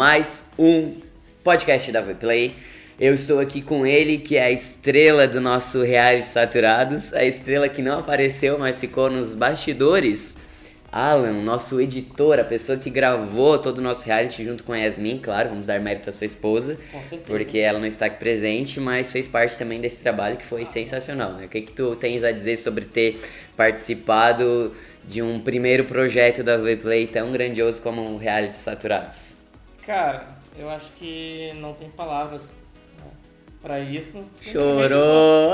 mais um podcast da Vplay. Eu estou aqui com ele, que é a estrela do nosso reality Saturados, a estrela que não apareceu, mas ficou nos bastidores. Alan, nosso editor, a pessoa que gravou todo o nosso reality junto com a Yasmin, claro, vamos dar mérito à sua esposa, Com certeza. porque ela não está aqui presente, mas fez parte também desse trabalho que foi sensacional. Né? O que, que tu tens a dizer sobre ter participado de um primeiro projeto da Vplay tão grandioso como o reality Saturados? Cara, eu acho que não tem palavras né, pra isso. Chorou!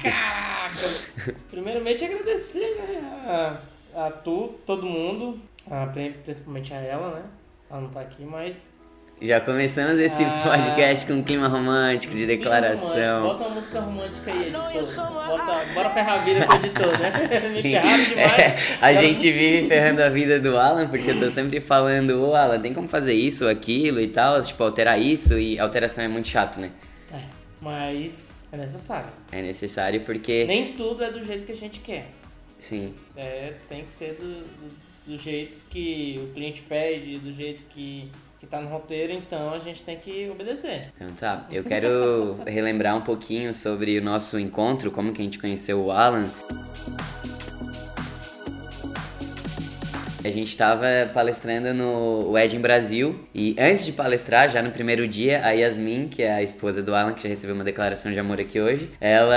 Caraca! Primeiramente agradecer né, a, a tu, todo mundo, a- pri- principalmente a ela, né? Ela não tá aqui, mas. Já começamos esse Ah. podcast com um clima romântico de declaração. romântico. Bota uma música romântica aí, editor. Bota, bora ferrar a vida com o editor, né? É, a gente vive ferrando a vida do Alan, porque eu tô sempre falando, ô Alan, tem como fazer isso, aquilo e tal, tipo, alterar isso, e alteração é muito chato, né? É, mas é necessário. É necessário porque. Nem tudo é do jeito que a gente quer. Sim. É, tem que ser do, do, do jeito que o cliente pede, do jeito que, que tá no roteiro, então a gente tem que obedecer. Então tá, eu quero relembrar um pouquinho sobre o nosso encontro, como que a gente conheceu o Alan. A gente tava palestrando no Wedding Brasil e antes de palestrar, já no primeiro dia, a Yasmin, que é a esposa do Alan, que já recebeu uma declaração de amor aqui hoje, ela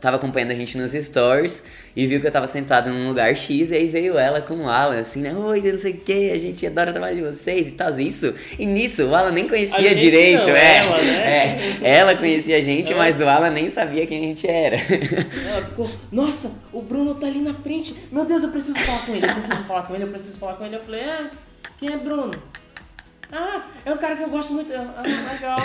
tava acompanhando a gente nos stories e viu que eu tava sentado num lugar X e aí veio ela com o Alan, assim, né? Oi, não sei o que, a gente adora o trabalho de vocês e tal, isso. E nisso, o Alan nem conhecia direito, não, é. ela, né? É, ela conhecia a gente, É. mas o Alan nem sabia quem a gente era. Ela ficou, nossa, o Bruno tá ali na frente, meu Deus, eu preciso falar com ele, eu preciso falar com ele, eu preciso falar com ele. Eu falei, é, quem é Bruno? Ah, é um cara que eu gosto muito. Ah, legal.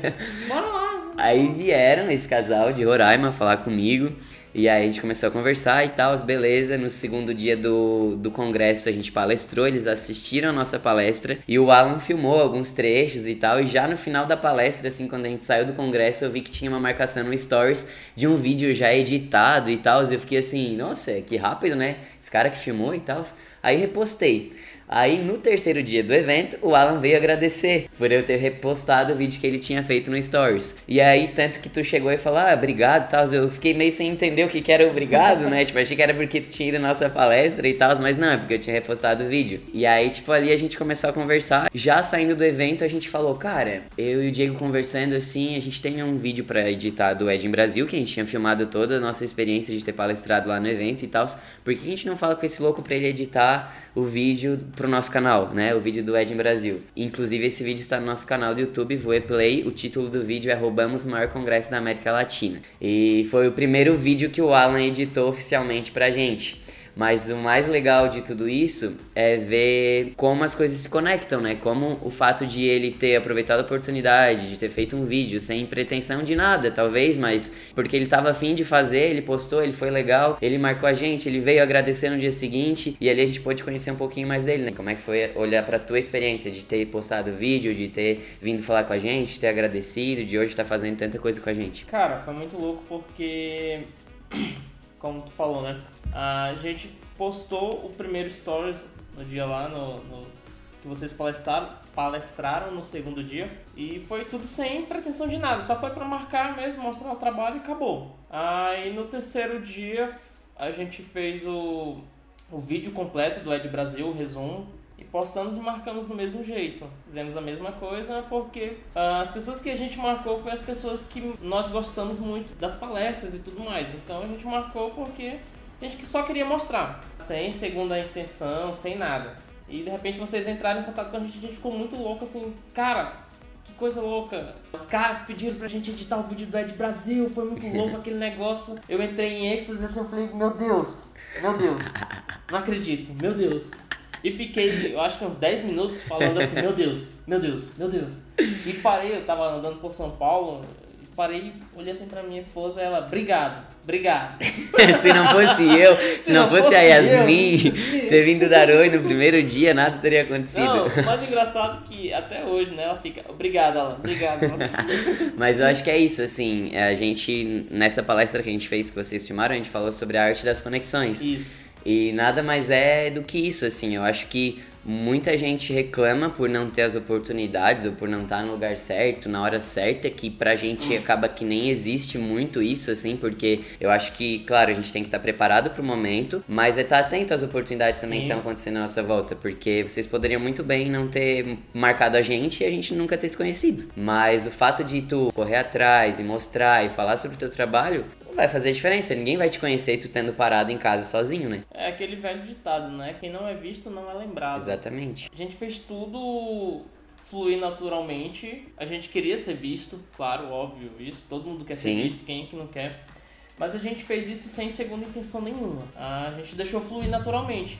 Bora lá. Aí vieram esse casal de Roraima falar comigo. E aí a gente começou a conversar e tal, beleza. No segundo dia do, do congresso a gente palestrou, eles assistiram a nossa palestra e o Alan filmou alguns trechos e tal. E já no final da palestra, assim, quando a gente saiu do congresso, eu vi que tinha uma marcação no Stories de um vídeo já editado e tal. E eu fiquei assim, nossa, que rápido, né? Esse cara que filmou e tal. Aí repostei. Aí no terceiro dia do evento, o Alan veio agradecer por eu ter repostado o vídeo que ele tinha feito no Stories. E aí, tanto que tu chegou e falou, ah, obrigado e tal. Eu fiquei meio sem entender o que, que era obrigado, né? Tipo, achei que era porque tu tinha ido na nossa palestra e tal, mas não, é porque eu tinha repostado o vídeo. E aí, tipo, ali a gente começou a conversar. Já saindo do evento, a gente falou, cara, eu e o Diego conversando assim, a gente tem um vídeo pra editar do Ed em Brasil, que a gente tinha filmado toda a nossa experiência de ter palestrado lá no evento e tal. Por que a gente não fala com esse louco pra ele editar o vídeo pro nosso canal, né? O vídeo do Ed em Brasil. Inclusive, esse vídeo está no nosso canal do YouTube, Voe Play. O título do vídeo é Roubamos o maior congresso da América Latina. E foi o primeiro vídeo que o Alan editou oficialmente pra gente. Mas o mais legal de tudo isso é ver como as coisas se conectam, né? Como o fato de ele ter aproveitado a oportunidade, de ter feito um vídeo sem pretensão de nada, talvez, mas porque ele tava afim de fazer, ele postou, ele foi legal, ele marcou a gente, ele veio agradecer no dia seguinte e ali a gente pôde conhecer um pouquinho mais dele, né? Como é que foi olhar pra tua experiência de ter postado vídeo, de ter vindo falar com a gente, de ter agradecido, de hoje estar fazendo tanta coisa com a gente. Cara, foi muito louco porque, como tu falou, né? A gente postou o primeiro stories no dia lá, no, no- que vocês palestraram, palestraram no segundo dia. E foi tudo sem pretensão de nada, só foi pra marcar mesmo, mostrar o trabalho e acabou. Aí no terceiro dia a gente fez o, o vídeo completo do Ed Brasil, o resumo. E postamos e marcamos do mesmo jeito. Fizemos a mesma coisa porque ah, as pessoas que a gente marcou foi as pessoas que nós gostamos muito das palestras e tudo mais. Então a gente marcou porque a gente só queria mostrar. Sem segunda intenção, sem nada. E de repente vocês entraram em contato com a gente e a gente ficou muito louco assim, cara, que coisa louca. Os caras pediram pra gente editar o vídeo do Ed Brasil, foi muito louco aquele negócio. Eu entrei em êxtase assim, eu falei, meu Deus, meu Deus, não acredito, meu Deus. E fiquei, eu acho que uns 10 minutos falando assim, meu Deus, meu Deus, meu Deus. E parei, eu tava andando por São Paulo, e parei, olhei assim pra minha esposa ela, obrigado, obrigado. se não fosse eu, se, não, fosse, a Yasmin ter vindo dar oi no primeiro dia, nada teria acontecido. Não, o mais engraçado é que até hoje, né, ela fica, obrigado, ela, obrigado. Mas eu acho que é isso, assim, a gente, nessa palestra que a gente fez, que vocês filmaram, a gente falou sobre a arte das conexões. Isso. E nada mais é do que isso, assim, eu acho que muita gente reclama por não ter as oportunidades ou por não estar no lugar certo, na hora certa, que pra gente acaba que nem existe muito isso, assim, porque eu acho que, claro, a gente tem que estar preparado pro momento, mas é estar atento às oportunidades também Sim. que estão acontecendo à nossa volta, porque vocês poderiam muito bem não ter marcado a gente e a gente nunca ter se conhecido. Mas o fato de tu correr atrás e mostrar e falar sobre o teu trabalho vai fazer diferença. Ninguém vai te conhecer tu tendo parado em casa sozinho, né? É aquele velho ditado, né? Quem não é visto não é lembrado. Exatamente. A gente fez tudo fluir naturalmente. A gente queria ser visto, claro, óbvio isso. Todo mundo quer Sim. ser visto, quem é que não quer? Mas a gente fez isso sem segunda intenção nenhuma. A gente deixou fluir naturalmente.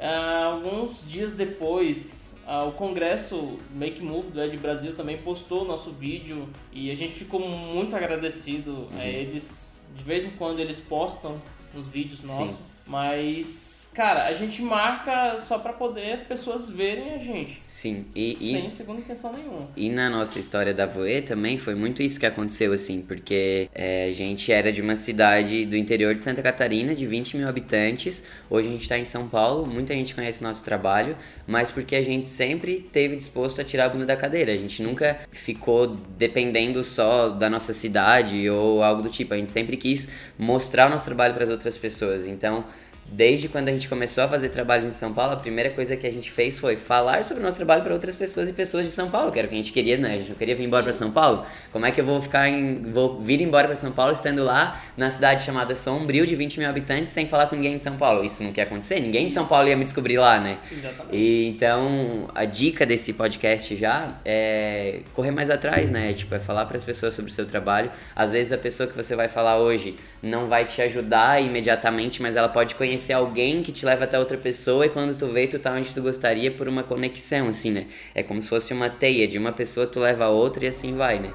Ah, alguns dias depois, ah, o congresso Make Move do Ed Brasil também postou o nosso vídeo e a gente ficou muito agradecido a eles. De vez em quando eles postam nos vídeos nossos, mas cara, a gente marca só pra poder as pessoas verem a gente, Sim. E, e, sem segunda intenção nenhuma. E na nossa história da Voe também foi muito isso que aconteceu, assim, porque é, a gente era de uma cidade do interior de Santa Catarina, de 20 mil habitantes. Hoje a gente está em São Paulo, muita gente conhece o nosso trabalho, mas porque a gente sempre teve disposto a tirar a bunda da cadeira. A gente nunca ficou dependendo só da nossa cidade ou algo do tipo. A gente sempre quis mostrar o nosso trabalho para as outras pessoas. Então. Desde quando a gente começou a fazer trabalho em São Paulo, a primeira coisa que a gente fez foi falar sobre o nosso trabalho para outras pessoas e pessoas de São Paulo, que era o que a gente queria, né? A gente não queria vir embora para São Paulo. Como é que eu vou ficar em. vou vir embora para São Paulo estando lá na cidade chamada Sombrio, de 20 mil habitantes, sem falar com ninguém de São Paulo? Isso não quer acontecer? Ninguém de São Paulo ia me descobrir lá, né? Exatamente. E então a dica desse podcast já é correr mais atrás, né? Tipo, é falar para as pessoas sobre o seu trabalho. Às vezes a pessoa que você vai falar hoje não vai te ajudar imediatamente, mas ela pode conhecer alguém que te leva até outra pessoa e quando tu vê, tu tá onde tu gostaria por uma conexão, assim, né? É como se fosse uma teia, de uma pessoa tu leva a outra e assim vai, né?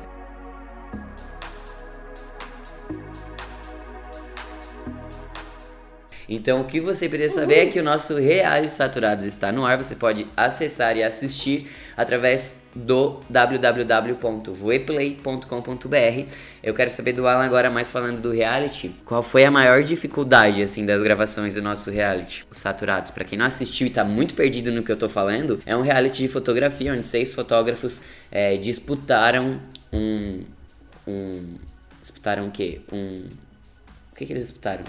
Então, o que você precisa saber é que o nosso Reality Saturados está no ar. Você pode acessar e assistir através do www.voeplay.com.br. Eu quero saber do Alan agora, mais falando do reality. Qual foi a maior dificuldade, assim, das gravações do nosso reality? Os Saturados. Pra quem não assistiu e tá muito perdido no que eu tô falando, é um reality de fotografia onde seis fotógrafos é, disputaram um... um... Disputaram o quê? Um... O que, que eles disputaram?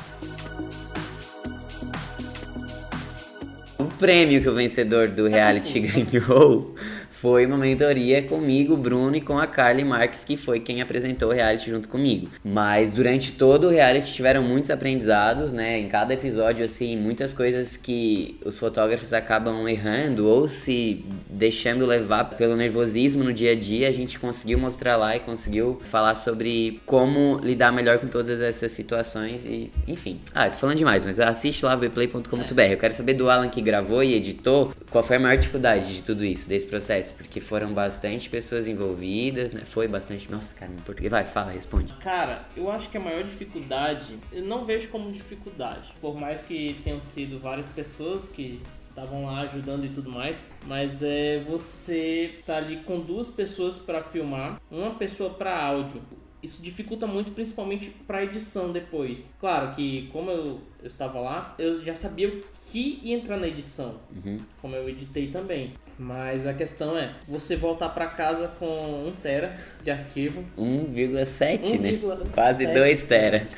Prêmio que o vencedor do reality ganhou foi uma mentoria comigo, Bruno, e com a Carly Marques, que foi quem apresentou o reality junto comigo. Mas durante todo o reality tiveram muitos aprendizados, né? Em cada episódio, assim, muitas coisas que os fotógrafos acabam errando ou se deixando levar pelo nervosismo no dia a dia, a gente conseguiu mostrar lá e conseguiu falar sobre como lidar melhor com todas essas situações e, enfim. Ah, eu tô falando demais, mas assiste lá vplay.com.br. Eu quero saber do Alan que gravou e editou, qual foi a maior dificuldade de tudo isso, desse processo, porque foram bastante pessoas envolvidas, né? Foi bastante. Nossa, cara, em português. Vai, fala, responde. Cara, eu acho que a maior dificuldade, eu não vejo como dificuldade. Por mais que tenham sido várias pessoas que estavam lá ajudando e tudo mais, mas é você tá ali com duas pessoas para filmar, uma pessoa para áudio. Isso dificulta muito, principalmente para edição depois. Claro que como eu, eu estava lá, eu já sabia o que ia entrar na edição, Uhum. como eu editei também. Mas a questão é você voltar para casa com 1 tera de arquivo 1,7, né? 1,7. Quase 2 tera.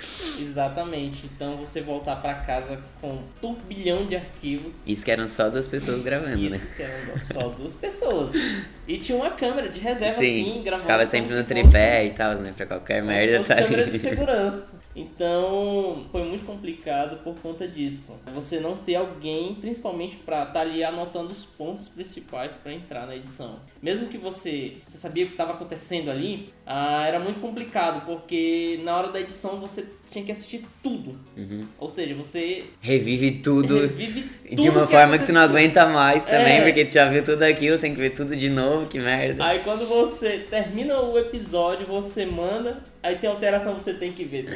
Exatamente. Então você voltar pra casa com um turbilhão de arquivos. Isso que eram só duas pessoas gravando, Isso né? que eram só duas pessoas. E tinha uma câmera de reserva Sim, assim, gravando. ficava sempre se no fosse- tripé e tal, né? Pra qualquer merda tá câmera de ali. segurança. Então, foi muito complicado por conta disso. Você não ter alguém, principalmente pra estar ali anotando os pontos principais pra entrar na edição. Mesmo que você, você sabia o que estava acontecendo ali, ah, era muito complicado, porque na hora da edição você tinha que assistir tudo. Uhum. Ou seja, você Revive tudo revive de tudo uma forma que tu não aconteceu. aguenta mais também, É. porque tu já viu tudo aquilo, tem que ver tudo de novo, que merda. Aí quando você termina o episódio, você manda, aí tem alteração, você tem que ver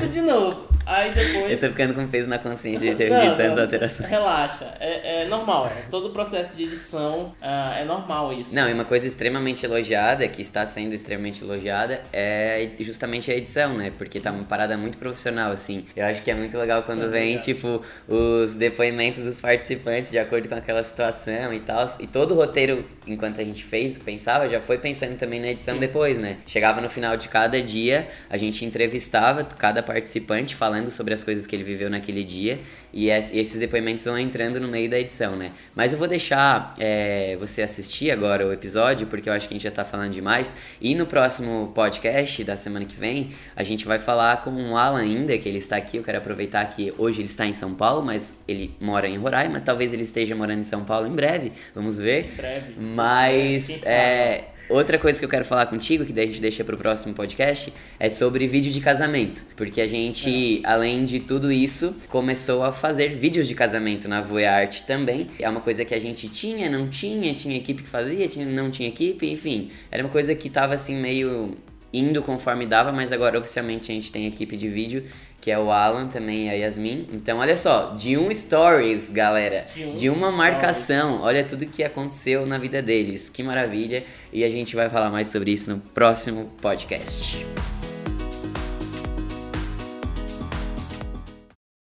tudo de novo. Aí Eu depois. tô ficando com peso na consciência de ter Não, de tantas alterações. Relaxa, é, é normal. É. Todo o processo de edição ah, é normal isso. Não, e uma coisa extremamente elogiada, que está sendo extremamente elogiada, é justamente a edição, né? Porque tá uma parada parada muito profissional, assim. Eu acho que é muito legal quando É vem, verdade. tipo, os depoimentos dos participantes de acordo com aquela situação e tal. E todo o roteiro, enquanto a gente fez, pensava, já foi pensando também na edição depois, né? Chegava no final de cada dia, a gente entrevistava cada participante falando sobre as coisas que ele viveu naquele dia. E es- esses depoimentos vão entrando no meio da edição, né? Mas eu vou deixar é, você assistir agora o episódio, porque eu acho que a gente já tá falando demais. E no próximo podcast da semana que vem, a gente vai falar com o Alan ainda, que ele está aqui. Eu quero aproveitar que hoje ele está em São Paulo, mas ele mora em Roraima. Talvez ele esteja morando em São Paulo em breve, vamos ver. Em breve. Mas é, outra coisa que eu quero falar contigo, que daí a gente deixa pro próximo podcast, é sobre vídeo de casamento. Porque a gente, além de tudo isso, começou a fazer vídeos de casamento na Voeart também. É uma coisa que a gente tinha, não tinha, tinha equipe que fazia, tinha, não tinha equipe, enfim. Era uma coisa que tava assim meio indo conforme dava, mas agora oficialmente a gente tem equipe de vídeo, que é o Alan também e a Yasmin. Então, olha só, de um stories, galera, De um de uma stories. marcação, olha tudo que aconteceu na vida deles, que maravilha. E a gente vai falar mais sobre isso no próximo podcast.